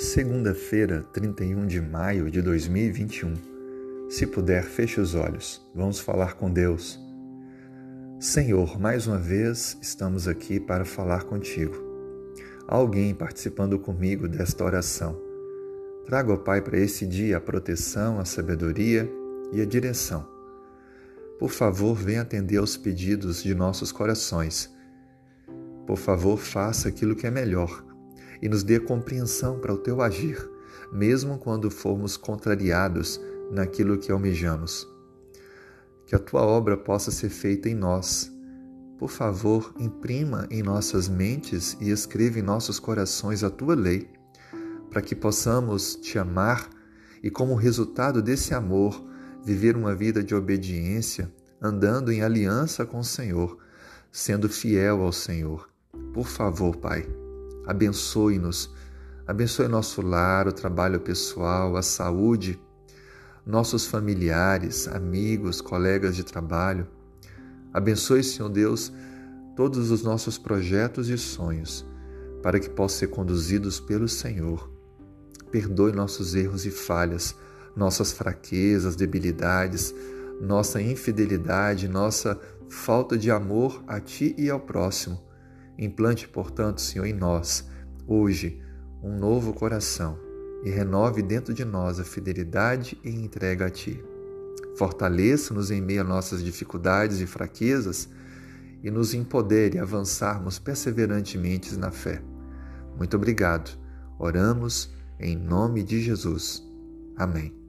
Segunda-feira, 31 de maio de 2021. Se puder, feche os olhos. Vamos falar com Deus. Senhor, mais uma vez estamos aqui para falar contigo. Há alguém participando comigo desta oração. Traga, ó Pai, para esse dia a proteção, a sabedoria e a direção. Por favor, venha atender aos pedidos de nossos corações. Por favor, faça aquilo que é melhor e nos dê compreensão para o teu agir, mesmo quando formos contrariados naquilo que almejamos. Que a tua obra possa ser feita em nós. Por favor, imprima em nossas mentes e escreva em nossos corações a tua lei, para que possamos te amar e, como resultado desse amor, viver uma vida de obediência, andando em aliança com o Senhor, sendo fiel ao Senhor. Por favor, Pai abençoe-nos. Abençoe nosso lar, o trabalho pessoal, a saúde, nossos familiares, amigos, colegas de trabalho. Abençoe, Senhor Deus, todos os nossos projetos e sonhos, para que possam ser conduzidos pelo Senhor. Perdoe nossos erros e falhas, nossas fraquezas, debilidades, nossa infidelidade, nossa falta de amor a Ti e ao próximo Implante, portanto, Senhor, em nós, hoje, um novo coração e renove dentro de nós a fidelidade e entrega a Ti. Fortaleça-nos em meio a nossas dificuldades e fraquezas e nos empodere a avançarmos perseverantemente na fé. Muito obrigado. Oramos em nome de Jesus. Amém.